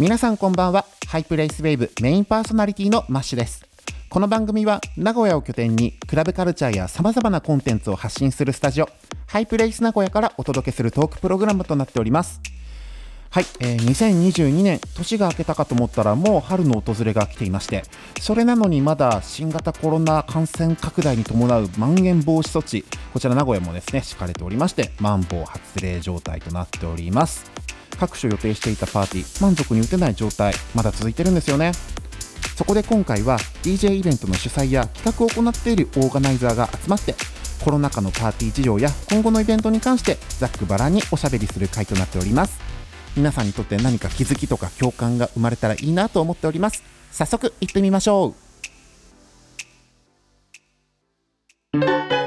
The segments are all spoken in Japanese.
皆さんこんばんは。ハイプレイスウェーブメインパーソナリティのマッシュです。この番組は名古屋を拠点にクラブカルチャーや様々なコンテンツを発信するスタジオハイプレイス名古屋からお届けするトークプログラムとなっております。はい、えー、2022年年が明けたかと思ったらもう春の訪れが来ていましてそれなのにまだ新型コロナ感染拡大に伴うまん延防止措置こちら名古屋もですね敷かれておりましてマンボウ発令状態となっております。各所予定していたパーティー満足に打てない状態まだ続いてるんですよね。そこで今回は DJ イベントの主催や企画を行っているオーガナイザーが集まってコロナ禍のパーティー事情や今後のイベントに関してざっくばらんにおしゃべりする回となっております。皆さんにとって何か気づきとか共感が生まれたらいいなと思っております。早速行ってみましょう。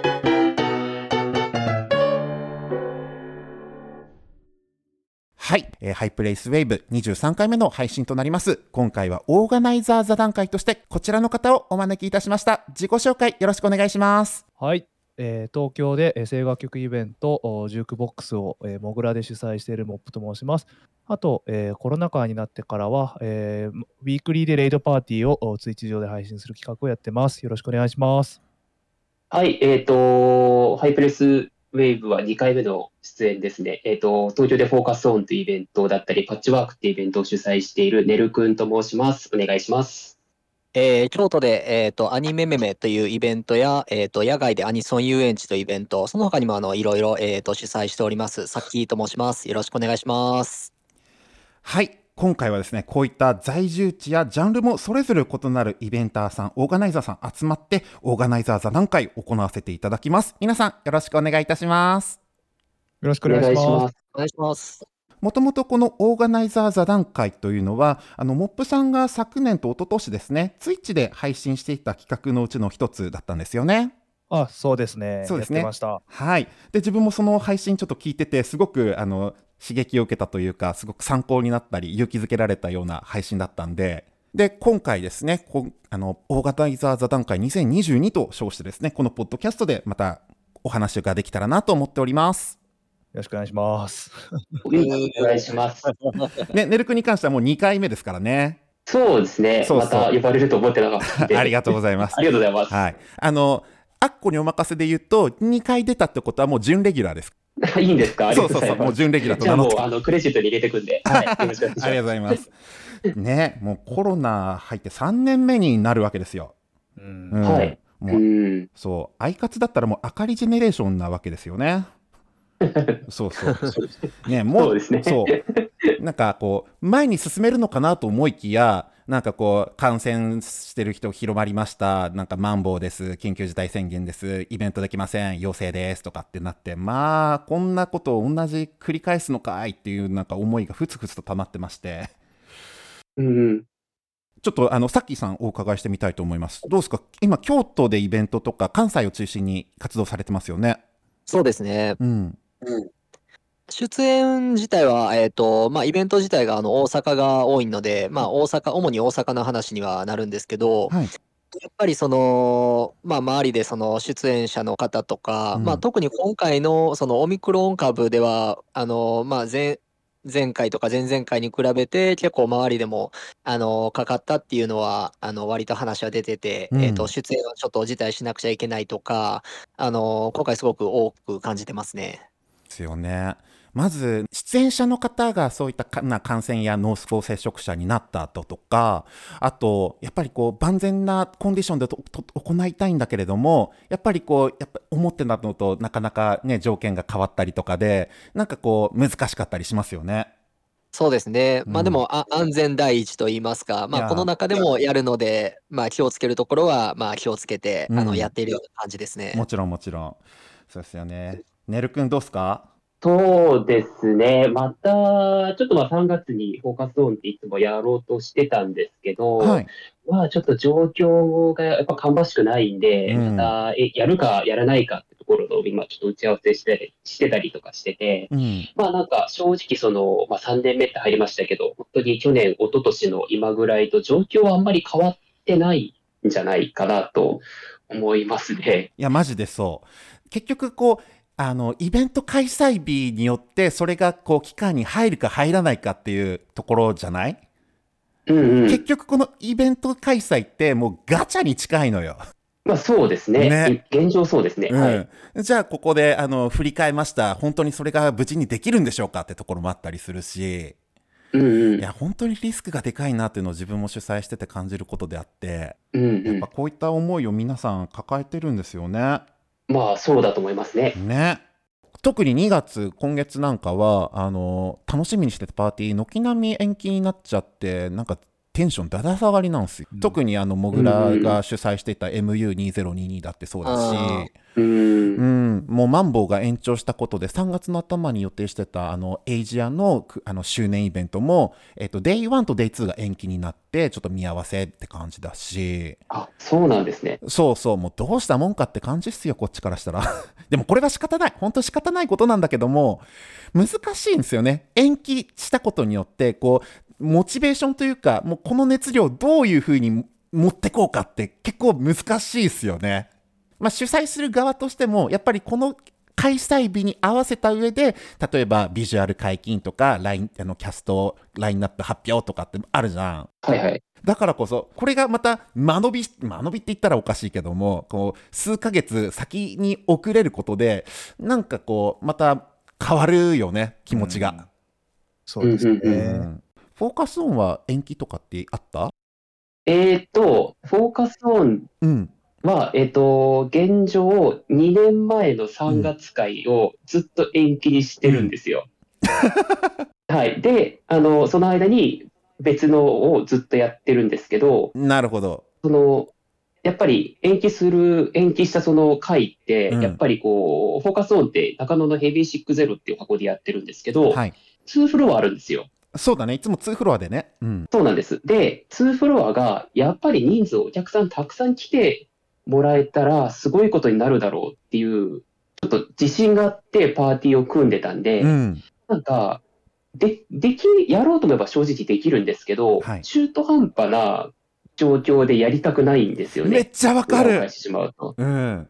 はい、えー、ハイプレイスウェーブ23回目の配信となります。今回はオーガナイザー座談会としてこちらの方をお招きいたしました。自己紹介よろしくお願いします。はい、えー、東京で声優楽曲イベントジュークボックスを、えー、モグラで主催しているモップと申します。あと、えー、コロナ禍になってからは、えー、ウィークリーでレイドパーティーを Twitch 上で配信する企画をやってます。よろしくお願いします。はい、えっ、ー、と、ハイプレイスウェーブは2回目の出演ですね。えっ、ー、と、東京でフォーカスオンというイベントだったり、パッチワークっていうイベントを主催しているねるくんと申します。お願いします。えー、京都で、えっ、ー、と、アニメメメというイベントや、えっ、ー、と、野外でアニソン遊園地というイベント、その他にも、あの、いろいろ、えっ、と、主催しております。さっきーと申します。よろしくお願いします。はい。今回はですね、こういった在住地やジャンルもそれぞれ異なるイベンターさん、オーガナイザーさん集まって、オーガナイザー座談会を行わせていただきます。皆さん、よろしくお願いいたします。よろしくお願いします。お願いします。もともとこのオーガナイザー座談会というのは、あの、モップさんが昨年と一昨年ですね、ツイッチで配信していた企画のうちの一つだったんですよね。あ、そうですね。そうですね。はい。で、自分もその配信ちょっと聞いてて、すごく、あの、刺激を受けたというか、すごく参考になったり、勇気づけられたような配信だったんで、で、今回ですね、こあの、オーガナイザー座談会2022と称してですね、このポッドキャストでまたお話ができたらなと思っております。よろしくお願いします。お願いします。ね、ネルクに関してはもう2回目ですからね。そうですね。そうそうまた呼ばれると思ってなかった。ありがとうございます。ありがとうございます。はい。あの、アッコにお任せで言うと、2回出たってことはもう準レギュラーです。いいんですか？そうそうそう、もう準レギュラーと名乗って。じゃあもう、あの、クレジットに入れてくんで。はい。よろしくお願いします。ありがとうございます。ね、もうコロナ入って3年目になるわけですよ。うん。はい。もう、そう、アイカツだったらもう、あかりジェネレーションなわけですよね。そうそう。ね、もう、そう、ね、そうなんかこう、前に進めるのかなと思いきや、なんかこう、感染してる人広まりました。なんか、マンボウです。緊急事態宣言です。イベントできません。陽性です。とかってなって、まあ、こんなことを同じ繰り返すのかいっていうなんか思いがふつふつと溜まってまして。うん。ちょっとあのさっきさんお伺いしてみたいと思います。どうですか？今京都でイベントとか関西を中心に活動されてますよね。そうですね。うん。うん。出演自体は、えっと、まあ、イベント自体が、あの、大阪が多いので、まあ、大阪主に大阪の話にはなるんですけど、はい。やっぱりその、まあ、周りでその出演者の方とか、まあ、特に今回のそのオミクロン株では、あの、まあ、前前回とか前々回に比べて結構周りでも、あの、かかったっていうのは、あの、割と話は出てて、えっと、出演はちょっと辞退しなくちゃいけないとか、あの、今回すごく多く感じてますね。ですよね。まず、出演者の方がそういったな感染や濃厚接触者になった後とか、あと、やっぱりこう、万全なコンディションで行いたいんだけれども、やっぱりこう、やっぱ思ってたのとなかなかね、条件が変わったりとかで、なんかこう、難しかったりしますよね。そうですね。まあでも、あ安全第一と言いますか、まあこの中でもやるので、まあ気をつけるところは、まあ気をつけて、あの、やっているような感じですね。もちろんもちろん。そうですよね。ねるくんどうすかそうですね。また、ちょっとまあ3月にフォーカスオンっていつもやろうとしてたんですけど、はい。まあちょっと状況がやっぱ芳しくないんで、うんまた、え、やるかやらないかってところの今ちょっと打ち合わせしてしてたりとかしてて、うん。まあなんか正直その、まあ3年目って入りましたけど、本当に去年、一昨年の今ぐらいと状況はあんまり変わってないんじゃないかなと思いますね。いや、マジでそう。結局こう、あの、イベント開催日によって、それがこう、期間に入るか入らないかっていうところじゃない？うんうん。結局このイベント開催ってもうガチャに近いのよ。まあそうですね。ね現状そうですね。はい。うん、じゃあここであの振り返りました本当にそれが無事にできるんでしょうかってところもあったりするしうんうん。いや本当にリスクがでかいなっていうのを自分も主催してて感じることであってうんうんやっぱ。こういった思いを皆さん抱えてるんですよね。まあそうだと思いますね。ね特に2月今月なんかはあの楽しみにしてたパーティー軒並み延期になっちゃってなんかテンションだだ下がりなんですよ、うん。特にあのモグラが主催していた MU2022 だってそうだし、あうん。うん、もうマンボウが延長したことで3月の頭に予定してたあのエイジアのくあの周年イベントも、えっと、デイ1とデイ2が延期になってちょっと見合わせって感じだし。あ、そうなんですね。そうそう。もうどうしたもんかって感じっすよこっちからしたら。でもこれは仕方ない。本当仕方ないことなんだけども難しいんですよね。延期したことによってこうモチベーションというかもうこの熱量をどういうふうに持ってこうかって結構難しいですよね。まあ、主催する側としてもやっぱりこの開催日に合わせた上で例えばビジュアル解禁とかラインあのキャストラインナップ発表とかってあるじゃん。はいはい。だからこそこれがまた間延び間延びって言ったらおかしいけどもこう数ヶ月先に遅れることでなんかこうまた変わるよね気持ちが、そうですね。うんうんうんフォーカスオンは延期とかってあった？えっと、フォーカスオンうんは、えっと、現状、2年前の3月会をずっと延期にしてるんですよ。はい。で、あの、その間に別のをずっとやってるんですけど、なるほどその、やっぱり延期する、延期したその回って、うんやっぱりこう、フォーカスオンって中野のヘビー60っていう箱でやってるんですけど、はい2フロアあるんですよ。そうだね。いつも2フロアでね。うん。そうなんです。で、2フロアがやっぱり人数お客さんたくさん来てもらえたらすごいことになるだろうっていう、ちょっと自信があってパーティーを組んでたんで、うん。なんか、で、でき、やろうと思えば正直できるんですけど、はい。中途半端な状況でやりたくないんですよね。めっちゃわかる。してしまうと。うん。っ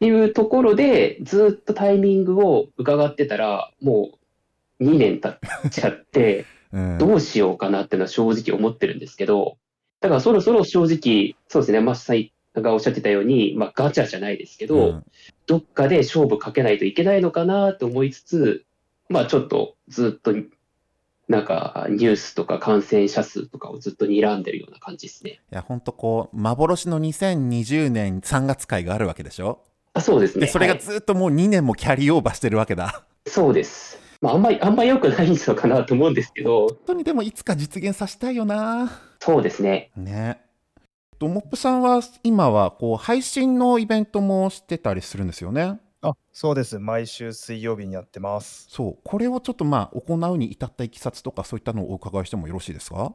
ていうところで、ずっとタイミングを伺ってたら、もう2年経っちゃって、う んどうしようかなっていうのは正直思ってるんですけど、だからそろそろ正直、そうですね、マッシさんがおっしゃってたように、まあガチャじゃないですけど、うんどっかで勝負かけないといけないのかなと思いつつ、まあちょっとずっと、なんかニュースとか感染者数とかをずっと睨んでるような感じですね。いやほんとこう幻の2020年3月会があるわけでしょ？あそうですね。でそれがはいずっともう2年もキャリーオーバーしてるわけだそうです。まああんまり、あんまり良くないのかなと思うんですけど、本当にでもいつか実現させたいよなそうですね。ねとモップさんは今はこう配信のイベントもしてたりするんですよねあそうです。毎週水曜日にやってます。そうこれをちょっとまあ行うに至ったいきさつとかそういったのをお伺いしてもよろしいですか？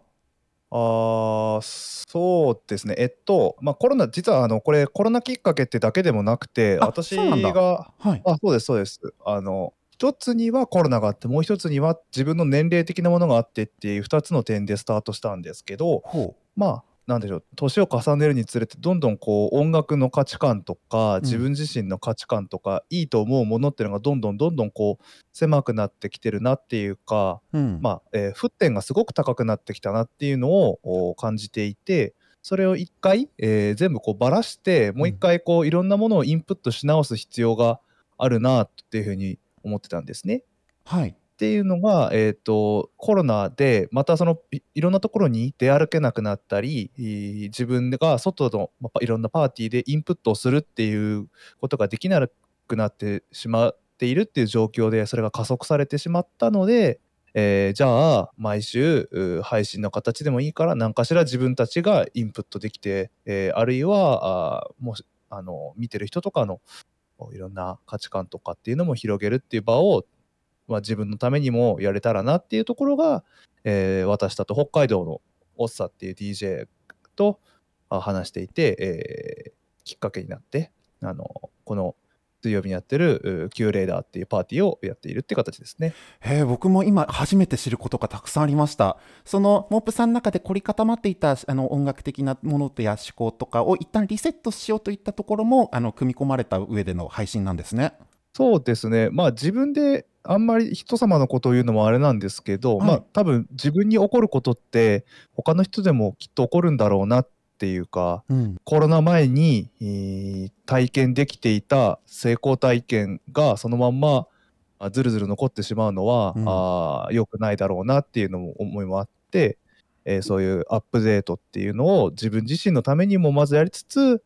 あーそうですね。えっと、まあ、コロナ、実はあのこれ、コロナきっかけってだけでもなくて、あ私そうなんだが、はいあ、そうです、そうです。あの、一つにはコロナがあって、もう一つには自分の年齢的なものがあってっていう二つの点でスタートしたんですけど、ほまあ、なんでしょう、年を重ねるにつれて、どんどんこう音楽の価値観とか、自分自身の価値観とか、いいと思うものっていうのが、どんどんどんどんこう狭くなってきてるなっていうか、う、うん、まあえー沸点がすごく高くなってきたなっていうのをお感じていてそれを一回、えー全部こうばらしてもう一回こういろんなものをインプットし直す必要があるなっていうふうに思ってたんですね。はいっていうのが、えー、とコロナでまたそのいいろんなところに出歩けなくなったり自分が外のまあいろんなパーティーでインプットをするっていうことができなくなってしまっているっていう状況でそれが加速されてしまったので、えーじゃあ毎週う配信の形でもいいから何かしら自分たちがインプットできて、えーあるいはあーもしあの見てる人とかのいろんな価値観とかっていうのも広げるっていう場をまあ、自分のためにもやれたらなっていうところが、えー私だと北海道のオッサっていう DJ と話していて、えーきっかけになってあのこの水曜日にやってるう Q レーダーっていうパーティーをやっているって形ですね。へえ僕も今初めて知ることがたくさんありましたそのモップさんの中で凝り固まっていたあの音楽的なものや思考とかを一旦リセットしようといったところもあの組み込まれた上での配信なんですねそうですね。まあ自分であんまり人様のことを言うのもあれなんですけど、はいまあ多分自分に起こることって他の人でもきっと起こるんだろうなっていうか、うん。コロナ前に、えー体験できていた成功体験がそのまんまあずるずる残ってしまうのは、うんあー良くないだろうなっていうのも思いもあって、えーそういうアップデートっていうのを自分自身のためにもまずやりつつ、えー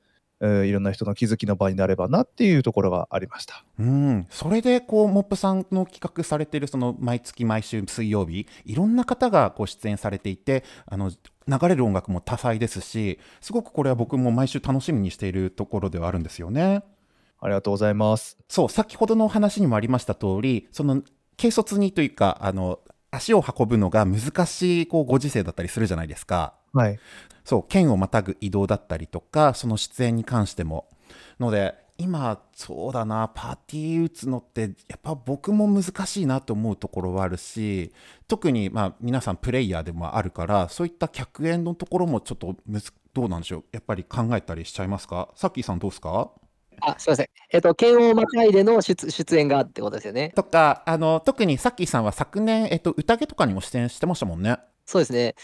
いろんな人の気づきの場になればなっていうところがありました。うん、それでこうモップさんの企画されているその毎月毎週水曜日いろんな方がこう出演されていてあの流れる音楽も多彩ですしすごくこれは僕も毎週楽しみにしているところではあるんですよね。ありがとうございます。そう先ほどのお話にもありました通りその軽率にというかあの足を運ぶのが難しいこうご時世だったりするじゃないですか。はい。そう県をまたぐ移動だったりとかその出演に関してもので今そうだなパーティー打つのってやっぱ僕も難しいなと思うところはあるし特にまあ皆さんプレイヤーでもあるからそういった客演のところもちょっとどうなんでしょう？やっぱり考えたりしちゃいますか？さっきーさんどうですか？あ、すみません。えっと、剣をまたいでの出出演がってことですよね。とかあの特にさっきーさんは昨年、えっと、宴とかにも出演してましたもんね。そうですね。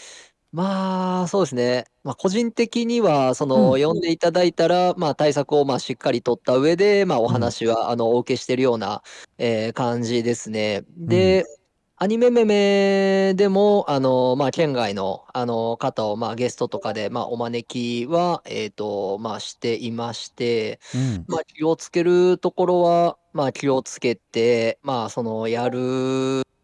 まあ、そうですね。まあ、個人的には、その、うん呼んでいただいたら、まあ、対策を、まあ、しっかり取った上で、まあ、おうん話は、あの、お受けしてるような、えー感じですね。で、アニメメメでも、あの、まあ、県外の、あの、方を、まあ、ゲストとかで、まあ、お招きは、えっと、まあ、していまして、うんまあ、気をつけるところは、まあ、気をつけて、まあ、その、やる、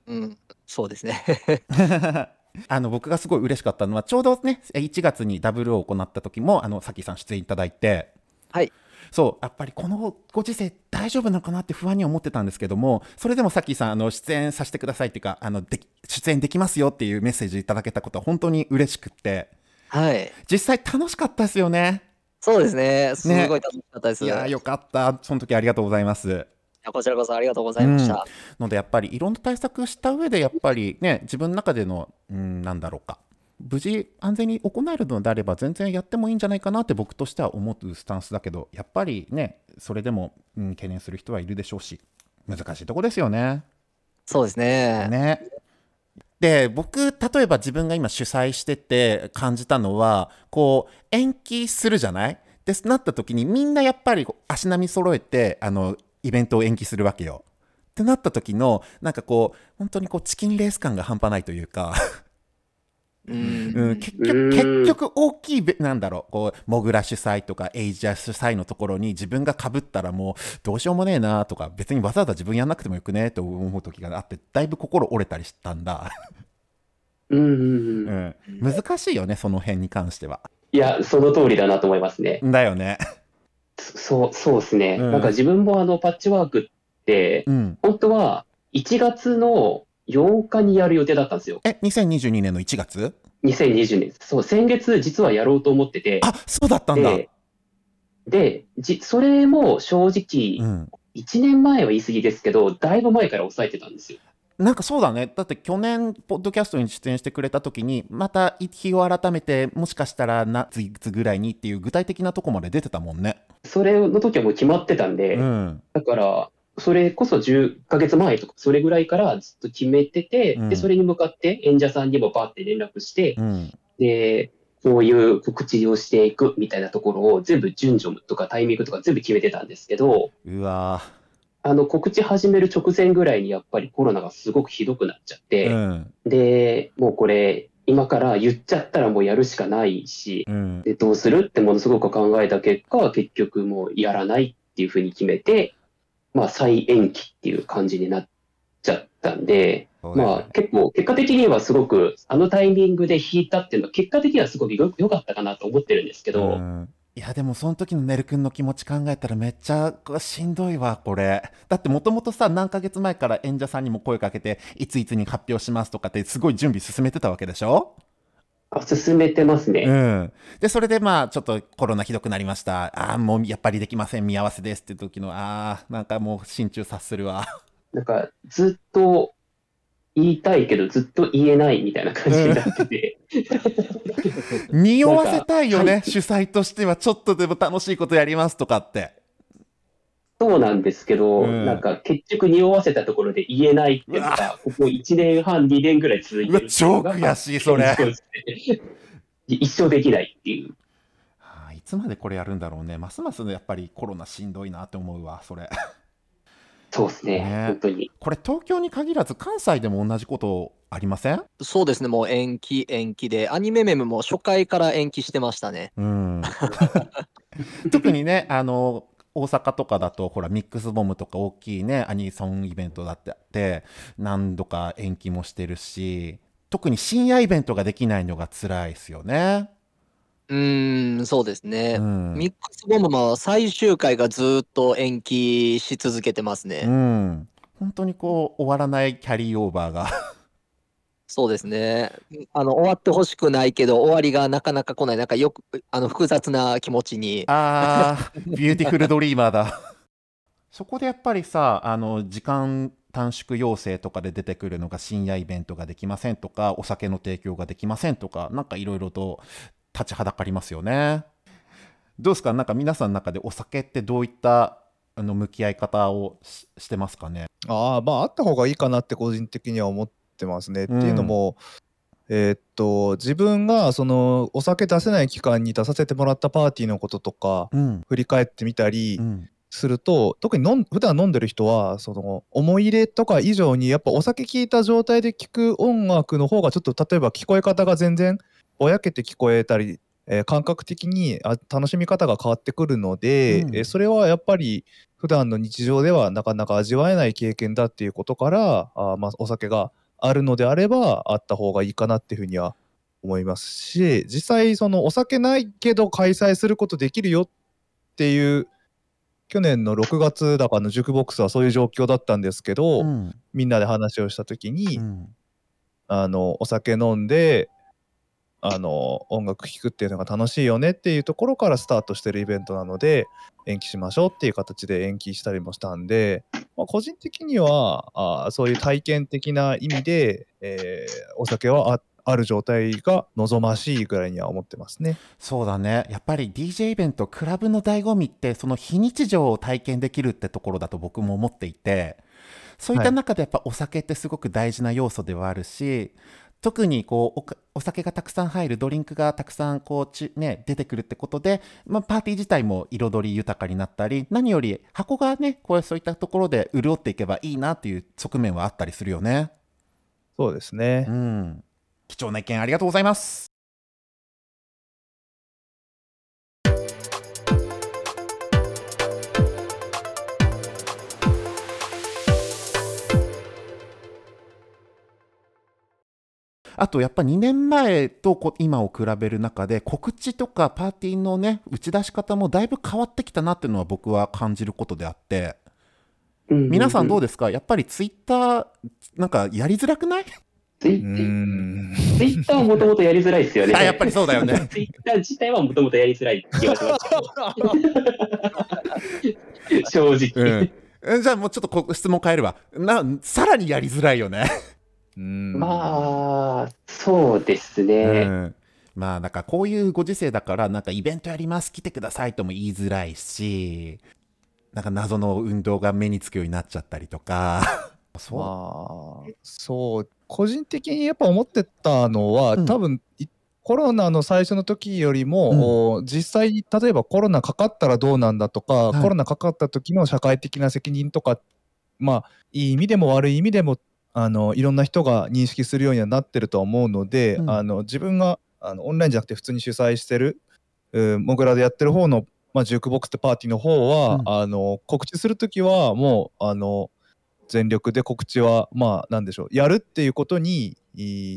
うん、そうですね。あの僕がすごい嬉しかったのはちょうどね1月にダブルを行った時もあのさきさん出演いただいて。はい。そうやっぱりこのご時世大丈夫なのかなって不安には思ってたんですけどもそれでもさきさんあの出演させてくださいっていうかあのでき出演できますよっていうメッセージいただけたことは本当に嬉しくって。はい。実際楽しかったですよね。そうですね。すねごい楽しかったです。いやよかった。その時ありがとうございます。やこちらこそありがとうございました。のでやっぱりいろんな対策した上でやっぱりね自分の中でのうんなんだろうか無事安全に行えるのであれば全然やってもいいんじゃないかなって僕としては思うスタンスだけどやっぱりねそれでも、うん、懸念する人はいるでしょうし難しいとこですよね。そうですね。ねで僕例えば自分が今主催してて感じたのはこう延期するじゃない？でなった時にみんなやっぱり足並み揃えてあのイベントを延期するわけよ。ってなった時のなんかこう本当にこうチキンレース感が半端ないというか、ううん、ん。結局うん結局大きいべなんだろうこうモグラ主催とかエイジャ主催のところに自分がかぶったらもうどうしようもねえなとか別にわざわざ自分やんなくてもよくねと思う時があってだいぶ心折れたりしたんだ。うん。うん、難しいよねその辺に関しては。いや、その通りだなと思いますね。だよね。そう、そうですね。うんなんか自分もあの、パッチワークって、うん。本当は1月の8日にやる予定だったんですよ。え2022年の1月？2020年。そう、先月実はやろうと思ってて。あそうだったんだ。で、でじそれも正う直、ん、1年前は言い過ぎですけど、だいぶ前から抑えてたんですよ。なんかそうだね。だって去年ポッドキャストに出演してくれた時にまた日を改めてもしかしたら夏いつぐらいにっていう具体的なとこまで出てたもんね。それの時はもう決まってたんで、うん。だから、それこそ10ヶ月前とか、それぐらいからずっと決めてて、うん。で、それに向かって演者さんにもバーって連絡して、うん。で、こういう告知をしていくみたいなところを全部順序とかタイミングとか全部決めてたんですけど、うわあの告知始める直前ぐらいにやっぱりコロナがすごくひどくなっちゃっーて、うん。で、もうこれ、今から言っちゃったらもうやるしかないし、うん。でどうするってものすごく考えた結果、結局もうやらないっていうふうに決めて、まあ再延期っていう感じになっちゃったんで、まあ結構結果的にはすごくあのタイミングで引いたっていうのは結果的にはすごくよ良かったかなと思ってるんですけど、うんいやでもその時のねるくんの気持ち考えたらめっちゃしんどいわこれ。だってもともとさ何ヶ月前から演者さんにも声かけていついつに発表しますとかってすごい準備進めてたわけでしょ？あ進めてますね。うん、でそれでまあちょっとコロナひどくなりました。ああもうやっぱりできません見合わせですって時のああなんかもう心中察するわ。なんかずっと言いたいけどずっと言えないみたいな感じになってて、匂わせたいよね、主催としてはちょっとでも楽しいことやりますとかって。そうなんですけど、うん。なんか結局匂わせたところで言えないっていうのが、ここ1年半、2年ぐらい続いうてるわ超悔しいそれ。一生できないっていう。はあいつまでこれやるんだろうね。ますますやっぱりコロナしんどいなって思うわそれ。そうですね、ね。本当に。これ東京に限らず関西でも同じことありません？そうですね、もう延期、延期で、アニメメムも初回から延期してましたね。うん 特にねあの大阪とかだとほらミックスボムとか大きいねアニソンイベントだってあって何度か延期もしてるし特に深夜イベントができないのが辛いですよね。うーん、そうですね。うんミックスボムも最終回がずっと延期し続けてますうね。ん、本当にこう終わらないキャリーオーバーがそうですね。あの、終わってほしくないけど、終わりがなかなか来ない。なんかよく、あの、複雑な気持ちに。あービューティフルドリーマーだ そこでやっぱりさあの時間短縮要請とかで出てくるのが深夜イベントができませんとかお酒の提供ができませんとかなんかいろいろと立ちはだかりますよねどうですか？なんか皆さんの中でお酒ってどういったあの向き合い方をししてますかね？ああ、まあ、あった方がいいかなって個人的には思ってますね。っていうのも、えーっと、自分がそのお酒出せない期間に出させてもらったパーティーのこととか、うん。振り返ってみたりうん。すると、特に飲ん普段飲んでる人は、その思い入れとか以上に、やっぱお酒聴いた状態で聴く音楽の方が、ちょっと例えば聞こえ方が全然ぼやけて聞こえたり、えー感覚的にあ楽しみ方が変わってくるので、うん。えーそれはやっぱり普段の日常ではなかなか味わえない経験だっていうことからあーまあ、お酒があるのであればあった方がいいかなっていうふうには思いますし実際そのお酒ないけど開催することできるよっていう去年の6月だかのジュークボックスはそういう状況だったんですけど、うん。みんなで話をした時に、うん。あのお酒飲んであの音楽聴くっていうのが楽しいよねっていうところからスタートしてるイベントなので延期しましょうっていう形で延期したりもしたんで、まあ、個人的にはあそういう体験的な意味で、えーお酒はあある状態が望ましいぐらいには思ってますね。そうだねやっぱり DJ イベントクラブの醍醐味ってその非日常を体験できるってところだと僕も思っていてそういった中でやっぱお酒ってすごく大事な要素ではあるし、特にこうお酒がたくさん入るドリンクがたくさんこうち、ね、出てくるってことで、まあ、パーティー自体も彩り豊かになったり何より箱がねこうそういったところで潤っていけばいいなっていう側面はあったりするよね。そうですね。うん、貴重な意見ありがとうございます。あとやっぱ2年前とこ今を比べる中で告知とかパーティーのね打ち出し方もだいぶ変わってきたなっていうのは僕は感じることであって。皆さんどうでですか？やっぱりツイッターなんかやりづらくない？ツイうーん。ツイッターはもともとやりづらいですよね。あやっぱりそうだよね。ツイッター自体はもともとやりづらい気がします。正直。うん、じゃあもうちょっとこ質問変えるわ。なさらにやりづらいよね、うーん。まあ、そうですね。うん、まあなんかこういうご時世だからなんかイベントやります来てくださいとも言いづらいしなんか謎の運動が目につくようになっちゃったりとか。そう、まあ、そう、個人的にやっぱ思ってたのは、うん。多分いコロナの最初の時よりも、お実際に例えばコロナかかったらどうなんだとか、はい。コロナかかった時の社会的な責任とか、まあ、いい意味でも悪い意味でも、あのいろんな人が認識するようにはなってるとは思うので、うん。あの自分があのオンラインじゃなくて普通に主催してる、うんモグラでやってる方の、まあ、ジュークボックスってパーティーの方は、うん。あの告知する時はもうあの全力で告知はまあなんでしょうやるっていうことに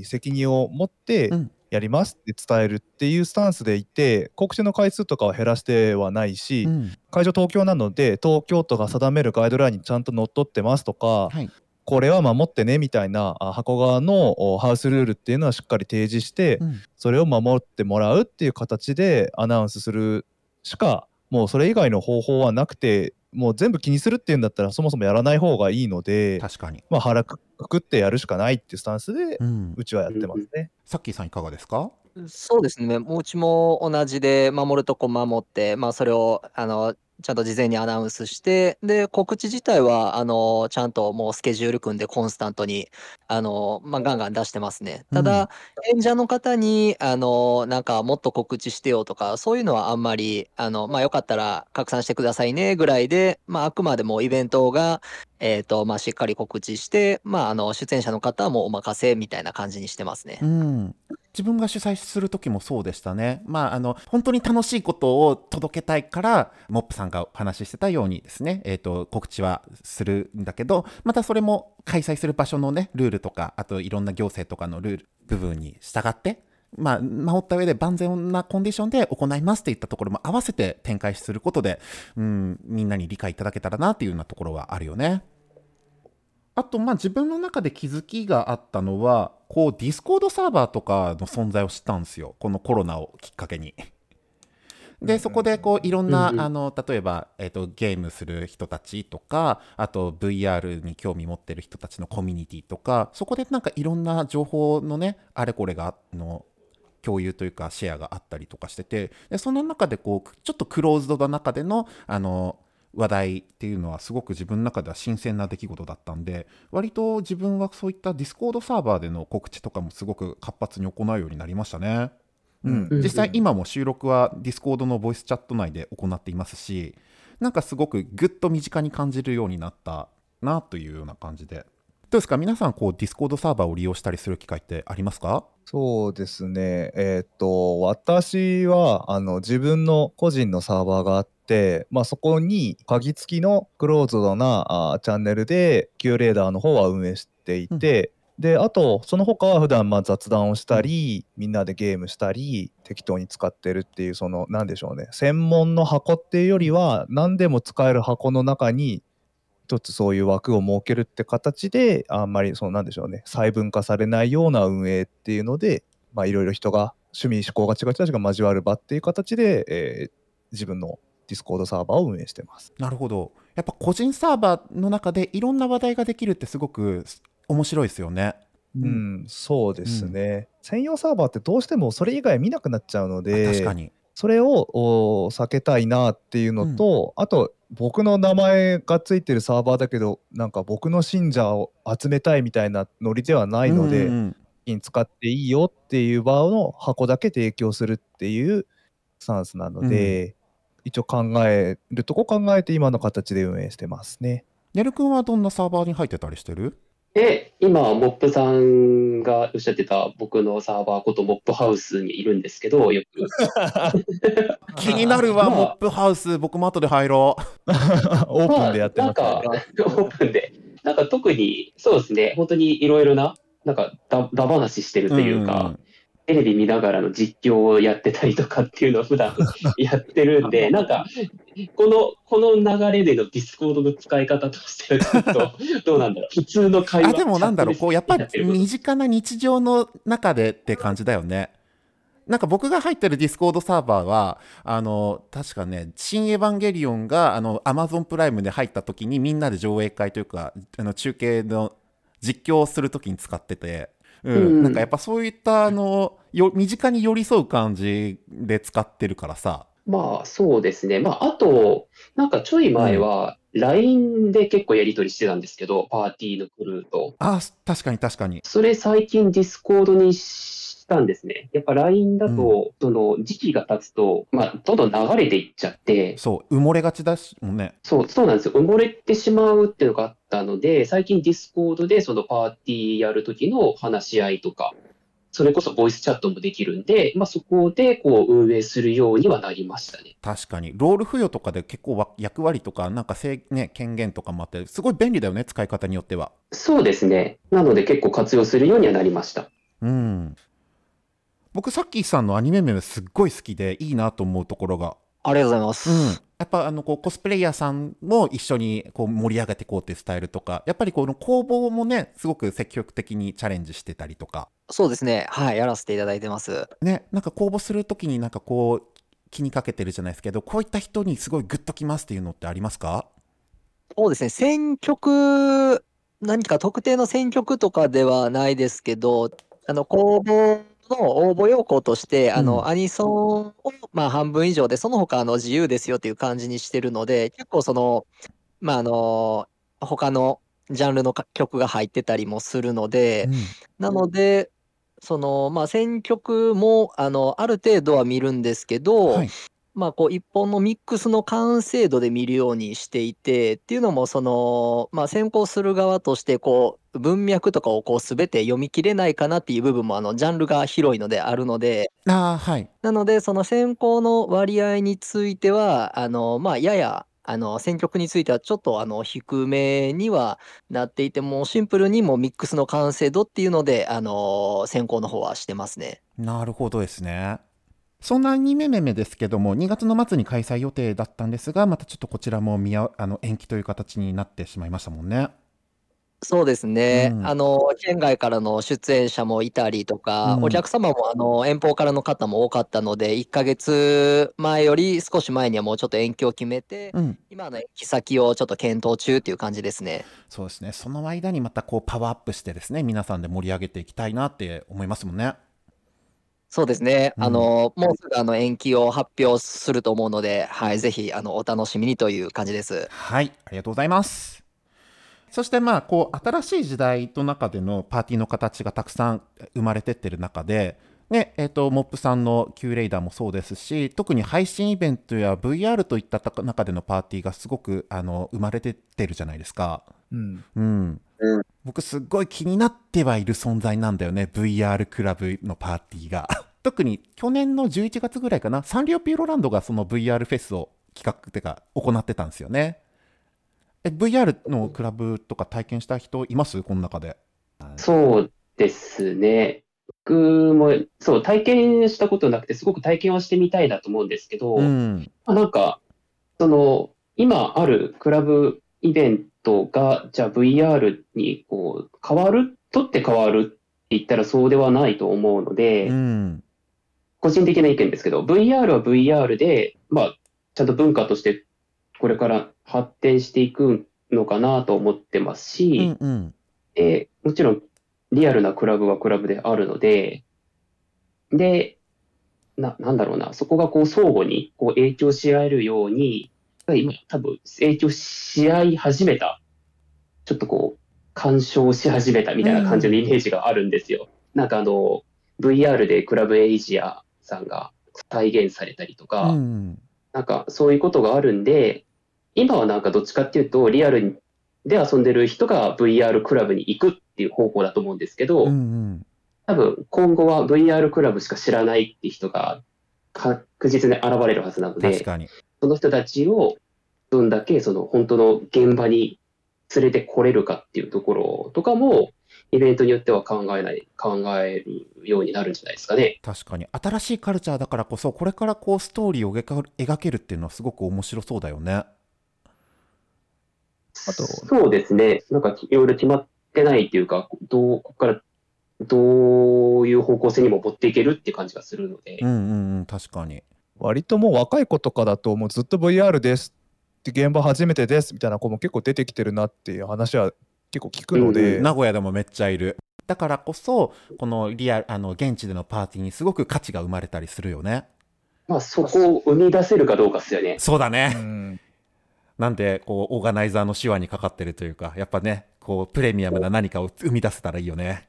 責任を持ってうん。やりますって伝えるっていうスタンスでいて告知の回数とかは減らしてはないし、うん。会場東京なので東京都が定めるガイドラインにちゃんとのっとってますとか、はいこれは守ってねみたいなあ箱側のおハウスルールっていうのはしっかり提示して、うん。それを守ってもらうっていう形でアナウンスするしかもうそれ以外の方法はなくてもう全部気にするっていうんだったらそもそもやらない方がいいので、確かに、まあ、腹くくってやるしかないっていうスタンスでうん、うちはやってますね。さっきーさんいかがですか？そうですね。もううちも同じで守るとこ守って、まあそれをあのちゃんと事前にアナウンスして、で、告知自体は、あの、ちゃんともうスケジュール組んでコンスタントに、あの、まあ、ガンガン出してますね。ただ、演者の方に、あの、なんかもっと告知してよとか、そういうのはあんまり、あの、まあ、よかったら拡散してくださいねぐらいで、まあ、あくまでもイベントが、えっと、まあ、しっかり告知して、まあ、あの、出演者の方はもうお任せみたいな感じにしてますねう。ん、自分が主催する時もそうでしたね。まあ、あの、本当に楽しいことを届けたいから、モップさんがお話ししてたようにですね、えっ、と、告知はするんだけど、またそれも開催する場所のね、ルールとか、あといろんな行政とかのルール、部分に従って、まあ、守った上で万全なコンディションで行いますっていったところも合わせて展開することで、うん、みんなに理解いただけたらなっていうようなところはあるよね。あと、まあ自分の中で気づきがあったのは、こう、ディスコードサーバーとかの存在を知ったんですよ。このコロナをきっかけに。で、そこで、こう、いろんな、あの、例えば、えっ、と、ゲームする人たちとか、あと、VR に興味持ってる人たちのコミュニティとか、そこでなんかいろんな情報のね、あれこれが、の、共有というかシェアがあったりとかしててでその中でこうちょっとクローズドな中でのあの話題っていうのはすごく自分の中では新鮮な出来事だったんで割と自分はそういったディスコードサーバーでの告知とかもすごく活発に行うようになりましたね。うん。うん。実際今も収録はディスコードのボイスチャット内で行っていますしなんかすごくぐっと身近に感じるようになったなというような感じで。どうですか？皆さんこうディスコードサーバーを利用したりする機会ってありますか？そうですね。えーっと、私は、あの、自分の個人のサーバーがあって、まあ、そこに鍵付きのクローズドなあーチャンネルで、キューレーダーの方は運営していて、で、あと、その他は普段まあ雑談をしたり、みんなでゲームしたり、適当に使ってるっていう、その、なんでしょうね。専門の箱っていうよりは、何でも使える箱の中に、一つそういう枠を設けるって形で、あんまりそのなんでしょうね、細分化されないような運営っていうので、まあいろいろ人が、趣味嗜好が違う人たちが交わる場っていう形で、えー自分のディスコードサーバーを運営してます。なるほど。やっぱ個人サーバーの中でいろんな話題ができるってすごく面白いですよね。うん、そうですね、専用サーバーってどうしてもそれ以外見なくなっちゃうのあで、確かに。それを避けたいなっていうのと、あと僕の名前がついてるサーバーだけどなんか僕の信者を集めたいみたいなノリではないので、うんうんに使っていいよっていう場の箱だけ提供するっていうスタンスなので、一応考えるとこ考えて今の形で運営してますね。ねるくんはどんなサーバーに入ってたりしてる？で、今、モップさんがおっしゃってた僕のサーバーことモップハウスにいるんですけど、よく。気になるわ、まあモップハウス。僕も後で入ろう。オープンでやってますまあなんか、オープンで。なんか特に、そうですね、本当にいろいろな、なんかだ、だ話してるというか、んんテレビ見ながらの実況をやってたりとかっていうのを普段 やってるんで、なんか、この、この流れでのディスコードの使い方としてはちょっと、どうなんだろう。普通の会話あ、でもなんだろう、こう、やっぱり身近な日常の中でって感じだよね。なんか僕が入ってるディスコードサーバーは、あの、確かね、新エヴァンゲリオンが、あの、アマゾンプライムで入った時にみんなで上映会というか、あの、中継の実況をする時に使ってて、うん、うんなんかやっぱそういった、あの、よ身近に寄り添う感じで使ってるからさ。まあそうですね。まああと、なんかちょい前は LINE で結構やり取りしてたんですけど、パーティーのクルーと。あ、確かに確かに。それ最近ディスコードにしたんですね。やっぱ LINE だと、その時期が経つと、まあどんどん流れていっちゃって、そう、埋もれがちだし、もんね。そう、そうなんですよ。埋もれてしまうっていうのがあったので、最近ディスコードでそのパーティーやる時の話し合いとか、それこそボイスチャットもできるんで、まあそこでこう運営するようにはなりましたね。確かにロール付与とかで結構わ役割とかなんかせい、ね、権限とかもあってすごい便利だよね使い方によってはそうですね。なので結構活用するようにはなりました。うん僕さっきさんのアニメ名すっごい好きでいいなと思うところがありがとうございます。うん、やっぱあのこうコスプレイヤーさんも一緒にこう盛り上げていこうっていうスタイルとかやっぱりこの工房もねすごく積極的にチャレンジしてたりとかそうですね。はい。やらせていただいてます。ねなんか公募するときになんかこう気にかけてるじゃないですけどこういった人にすごいグッときますっていうのってありますか？そうですね。選曲、何か特定の選曲とかではないですけど、あの、公募の応募要項として、あうん。の、アニソンを、まあ、半分以上で、その他、あの、自由ですよっていう感じにしてるので、結構その、まあ、あの、他のジャンルのか曲が入ってたりもするので、うん。なので、その、まあ、選曲も、あの、ある程度は見るんですけど、はいまあ、こう、一本のミックスの完成度で見るようにしていて、っていうのも、その、まあ、選考する側として、こう、文脈とかをこう、すべて読み切れないかなっていう部分も、あの、ジャンルが広いのであるので、ああはい。なので、その選考の割合については、あの、まあ、やや、あの、選曲についてはちょっと、あの、低めにはなっていて、もうシンプルにもうミックスの完成度っていうので、あの、選考の方はしてますね。なるほどですねそんなアニメメメですけども2月の末に開催予定だったんですがまたちょっとこちらも見ああの延期という形になってしまいましたもんね。そうですね。うん。あの、県外からの出演者もいたりとか、うん。お客様も、あの、遠方からの方も多かったので、1ヶ月前より少し前にはもうちょっと延期を決めて、うん。今の延期先をちょっと検討中っていう感じですね。そうですね。その間にまたこうパワーアップしてですね皆さんで盛り上げていきたいなって思いますもんねそうですね。うんあの、もうすぐあの延期を発表すると思うので、はい、ぜひ、あの、お楽しみにという感じです。はい、ありがとうございます。そしてまあこう新しい時代の中でのパーティーの形がたくさん生まれてってる中で、ねえー、とモップさんの Q レイダーもそうですし特に配信イベントや VR といった中でのパーティーがすごくあの生まれてってるじゃないですか。うん。うんうん。僕すっごい気になってはいる存在なんだよね VR クラブのパーティーが。特に去年の11月ぐらいかなサンリオピューロランドがその VR フェスを企画ってか行ってたんですよね。え VR のクラブとか体験した人います？この中で。そうですね。僕も、そう、体験したことなくて、すごく体験はしてみたいなと思うんですけど、うん。まあなんか、その、今あるクラブイベントが、じゃあ VR にこう変わる、取って変わる？って言ったらそうではないと思うので、うん。個人的な意見ですけど、VR は VR で、まあ、ちゃんと文化としてこれから発展していくのかなと思ってますうし、んうん。でもちろんリアルなクラブはクラブであるので、で、な、なんだろうな、そこがこう相互にこう影響し合えるように、今多分影響し合い始めた、ちょっとこう、干渉し始めたみたいな感じのイメージがあるんですよ。なんかあの、VR でクラブエイジアさんが再現されたりとか、うんなんかそういうことがあるんで、今はなんかどっちかっていうと、リアルで遊んでる人が VR クラブに行くっていう方向だと思うんですけど、うんうん。多分今後は VR クラブしか知らないって人が確実に現れるはずなので、確かにその人たちをどんだけその本当の現場に連れてこれるかっていうところとかも、イベントによっては考えない、考えるようになるんじゃないですかね。確かに。新しいカルチャーだからこそこれからこうストーリーを描けるっていうのはすごく面白そうだよね。あと。そうですね。なんかいろいろ決まってないっていうか、どう、ここからどういう方向性にも持っていけるっていう感じがするので。う、んうんうん確かに割ともう若い子とかだともうずっと VR ですって現場初めてですみたいな子も結構出てきてるなっていう話は結構聞くので、うん名古屋でもめっちゃいる。だからこそこのリアルあの現地でのパーティーにすごく価値が生まれたりするよね。まあそこを生み出せるかどうかですよね。うそうだね、んなんでこうオーガナイザーの手話にかかってるというかやっぱねこうプレミアムな何かを生み出せたらいいよね。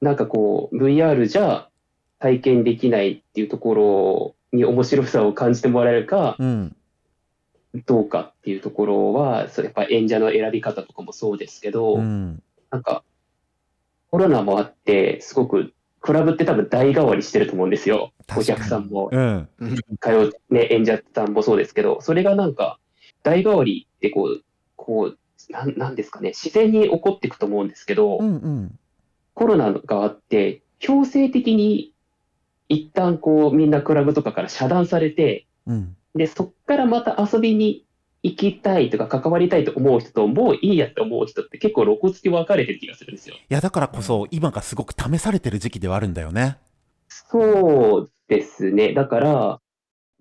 なんかこう、VR じゃ体験できないっていうところに面白さを感じてもらえるかうん。どうかっていうところは、やっぱ演者の選び方とかもそうですけど、うん。なんか、コロナもあって、すごく、クラブって多分代替わりしてると思うんですよ。お客さんも、うん。通う、ね、演者さんもそうですけど、それがなんか、代替わりってこう、こう、なんなんですかね、自然に起こっていくと思うんですけど、うんうん。コロナがあって、強制的に一旦こう、みんなクラブとかから遮断されて、うん。で、そっからまた遊びに行きたいとか関わりたいと思う人と、もういいやって思う人って結構露骨に分かれてる気がするんですよ。いやだからこそ今がすごく試されてる時期ではあるんだよね。そうですね。だから、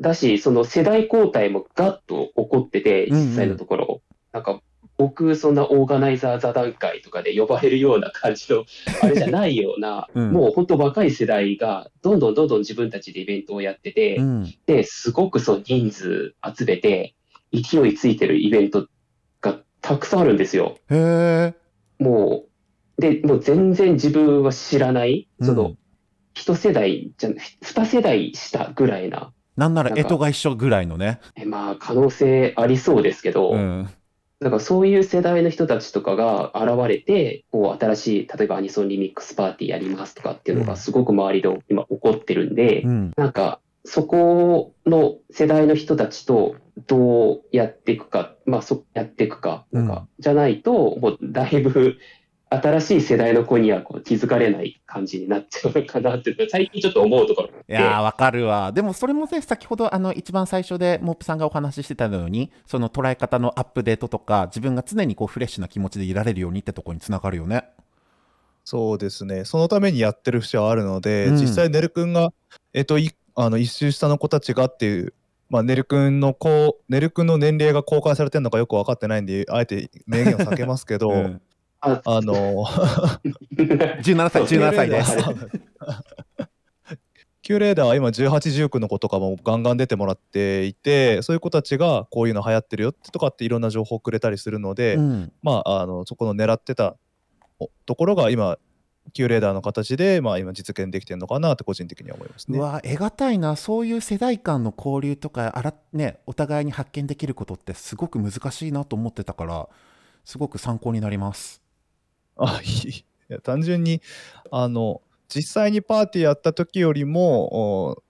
だし、その世代交代もガッと起こってて、うんうん。実際のところ、なんか、僕、そんなオーガナイザー座談会とかで呼ばれるような感じの、あれじゃないような、うんもう本当若い世代が、どんどんどんどん自分たちでイベントをやってて、うん。で、すごくそう人数集めて、勢いついてるイベントがたくさんあるんですよ。へえ。もう、で、もう全然自分は知らない、そのうん、一世代じゃ、二世代下ぐらいな、なんなら、干支が一緒ぐらいのね。えまあ、可能性ありそうですけど、うん。だからそういう世代の人たちとかが現れて、こう新しい、例えばアニソンリミックスパーティーやりますとかっていうのうんがすごく周りで今起こってるんで、うん。なんかそこの世代の人たちとどうやっていくか、まあそやっていくか、なんか、じゃないと、もうだいぶ新しい世代の子にはこう気づかれない感じになっちゃうのかなって 最近ちょっと思うところいやー、わかるわ。でも、それもね、先ほど、あの、一番最初で、モップさんがお話ししてたように、その捉え方のアップデートとか、自分が常にこう、フレッシュな気持ちでいられるようにってとこにつながるよね。そうですね。そのためにやってる節はあるので、うん実際、ねるくんが、えっと、いあの一周下の子たちがっていう、まあ、ねるくんの子、ねるくんの年齢が公開されてるのかよく分かってないんで、あえて明言を避けますけど、うんああの、17歳、17歳です。キュ レーダーは今18、19の子とかもガンガン出てもらっていて、そういう子たちがこういうの流行ってるよってとかっていろんな情報をくれたりするので、うん。まあ、あのそこの狙ってたおところが今、キュレーダーの形で、まあ、今実現できてるのかなって個人的には思いますね。うわ、得難いな。そういう世代間の交流とか、あら、ね、お互いに発見できることってすごく難しいなと思ってたから、すごく参考になります。あ いや単純にあの実際にパーティーやった時よりもお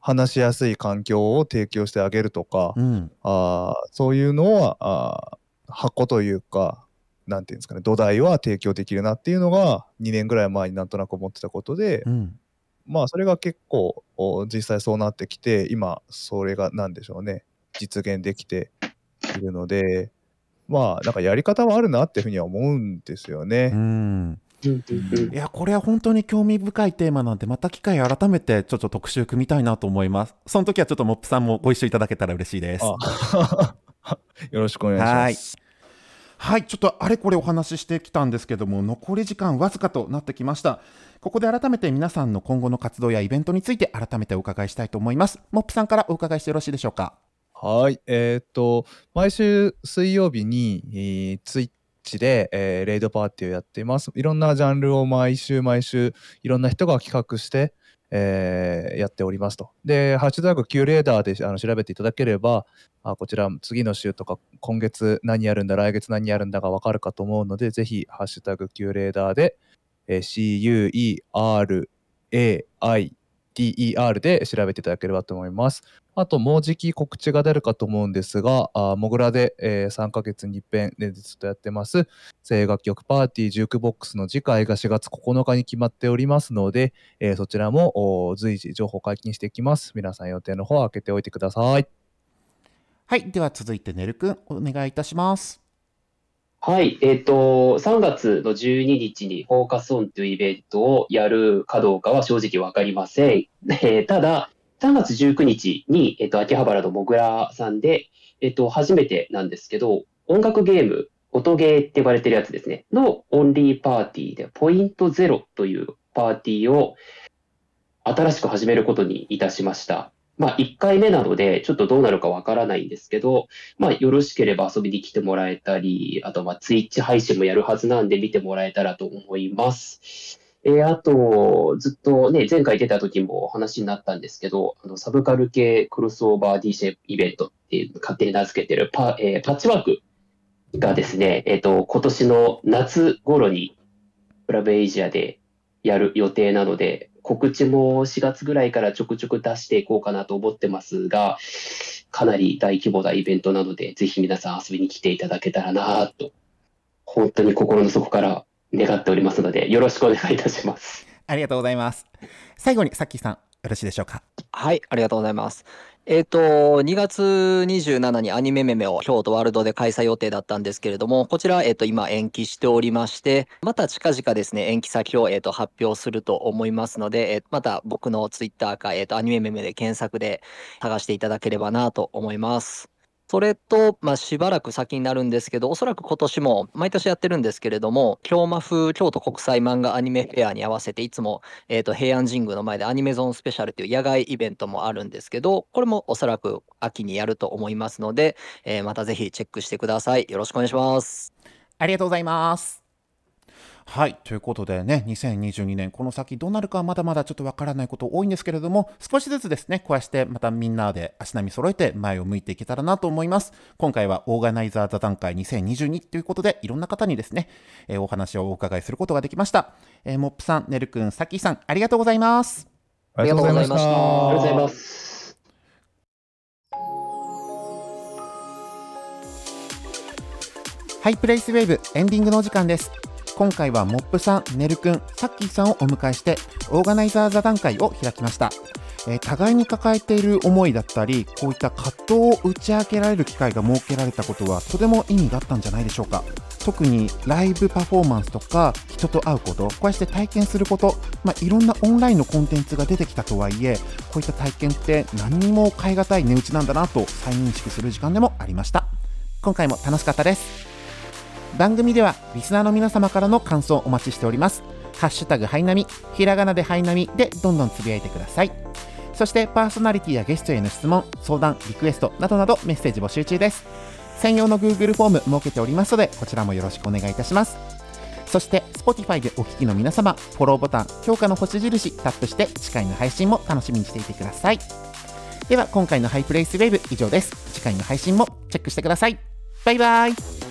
話しやすい環境を提供してあげるとか、うん。あーそういうのはあー箱というかなんていうんですかね土台は提供できるなっていうのが2年ぐらい前になんとなく思ってたことで、うん。まあそれが結構お実際そうなってきて今それが何でしょうね実現できているのでまあなんかやり方はあるなっていうふうには思うんですよね。うん。うんうんうんいや、これは本当に興味深いテーマなんで、また機会改めてちょっと特集組みたいなと思います。その時はちょっとモップさんもご一緒いただけたら嬉しいです。あ よろしくお願いします。はい、ちょっとあれこれお話ししてきたんですけども、残り時間わずかとなってきました。ここで改めて皆さんの今後の活動やイベントについて改めてお伺いしたいと思います。モップさんからお伺いしてよろしいでしょうか？はい、えーっと、毎週水曜日に、えー、ツイッチで、えーレイドパーティーをやっています。いろんなジャンルを毎週毎週、いろんな人が企画して、えーやっておりますと。で、ハッシュタグ Q レーダーであの調べていただければ、あこちら次の週とか今月何やるんだ、来月何やるんだがわかるかと思うので、ぜひ、ハッシュタグ Q レーダーで、えー DER で調べていただければと思います。あと、もうじき告知が出るかと思うんですが、あモグラで、えー3ヶ月に一遍連日とやってます、声楽曲パーティージュークボックスの次回が4月9日に決まっておりますので、えーそちらも随時情報解禁していきます。皆さん予定の方を開けておいてください。はい、では続いてねるくんお願いいたします。はい、えっ、と、3月の12日にフォーカスオンというイベントをやるかどうかは正直わかりません。えーただ、3月19日に、えっ、と、秋葉原のもぐらさんで、えっ、と、初めてなんですけど、音楽ゲーム、音ゲーって呼ばれてるやつですね、のオンリーパーティーで、ポイントゼロというパーティーを新しく始めることにいたしました。まあ、1回目なので、ちょっとどうなるかわからないんですけど、まあ、よろしければ遊びに来てもらえたり、あと、まあ、ツイッチ配信もやるはずなんで見てもらえたらと思います。えーあと、ずっとね、前回出た時もお話になったんですけど、あのサブカル系クロスオーバー DJ イベントっていう勝手に名付けてるパ,、えーパッチワークがですね、えっ、と、今年の夏頃にクラブエイジアでやる予定なので、告知も4月ぐらいからちょくちょく出していこうかなと思ってますが、かなり大規模なイベントなので、ぜひ皆さん遊びに来ていただけたらなと、本当に心の底から願っておりますので、よろしくお願いいたします。ありがとうございます。最後にさっきさんよろしいでしょうか？はい、ありがとうございます。えっ、と、2月27にアニメメメを京都ワールドで開催予定だったんですけれども、こちら、えっ、と、今延期しておりまして、また近々ですね、延期先を、えっと発表すると思いますので、えまた僕のツイッターか、えっ、と、アニメメメで検索で探していただければなと思います。それと、まあ、しばらく先になるんですけど、おそらく今年も毎年やってるんですけれども、京マフ京都国際漫画アニメフェアに合わせて、いつも、えー、と平安神宮の前でアニメゾーンスペシャルという野外イベントもあるんですけど、これもおそらく秋にやると思いますので、えー、またぜひチェックしてください。よろしくお願いします。ありがとうございます。はい。ということでね、2022年、この先どうなるかはまだまだちょっとわからないこと多いんですけれども、少しずつですね、こうしてまたみんなで足並み揃えて前を向いていけたらなと思います。今回はオーガナイザー座談会2022ということで、いろんな方にですね、えー、お話をお伺いすることができました。えー、モップさん、ねるくん、さっきーさん、ありがとうございます。ありがとうございました。ありがとうございます。ハイプレイスウェーブエンディングのお時間です。今回はモップさん、ねるくん、さっきさんをお迎えして、オーガナイザー座談会を開きました。えー、互いに抱えている思いだったり、こういった葛藤を打ち明けられる機会が設けられたことは、とても意味があったんじゃないでしょうか。特にライブパフォーマンスとか人と会うことこうして体験すること、まあ、いろんなオンラインのコンテンツが出てきたとはいえこういった体験って何にも変え難い値打ちなんだなと再認識する時間でもありました今回も楽しかったです番組ではリスナーの皆様からの感想をお待ちしております。ハッシュタグハイナミひらがなでハイナミでどんどんつぶやいてください。そしてパーソナリティやゲストへの質問相談リクエストなどなどメッセージ募集中です。専用の Google フォーム設けておりますのでこちらもよろしくお願いいたします。そして Spotify でお聞きの皆様フォローボタン評価の星印タップして次回の配信も楽しみにしていてください。では今回のハイプレイスウェーブ以上です。次回の配信もチェックしてください。バイバイ。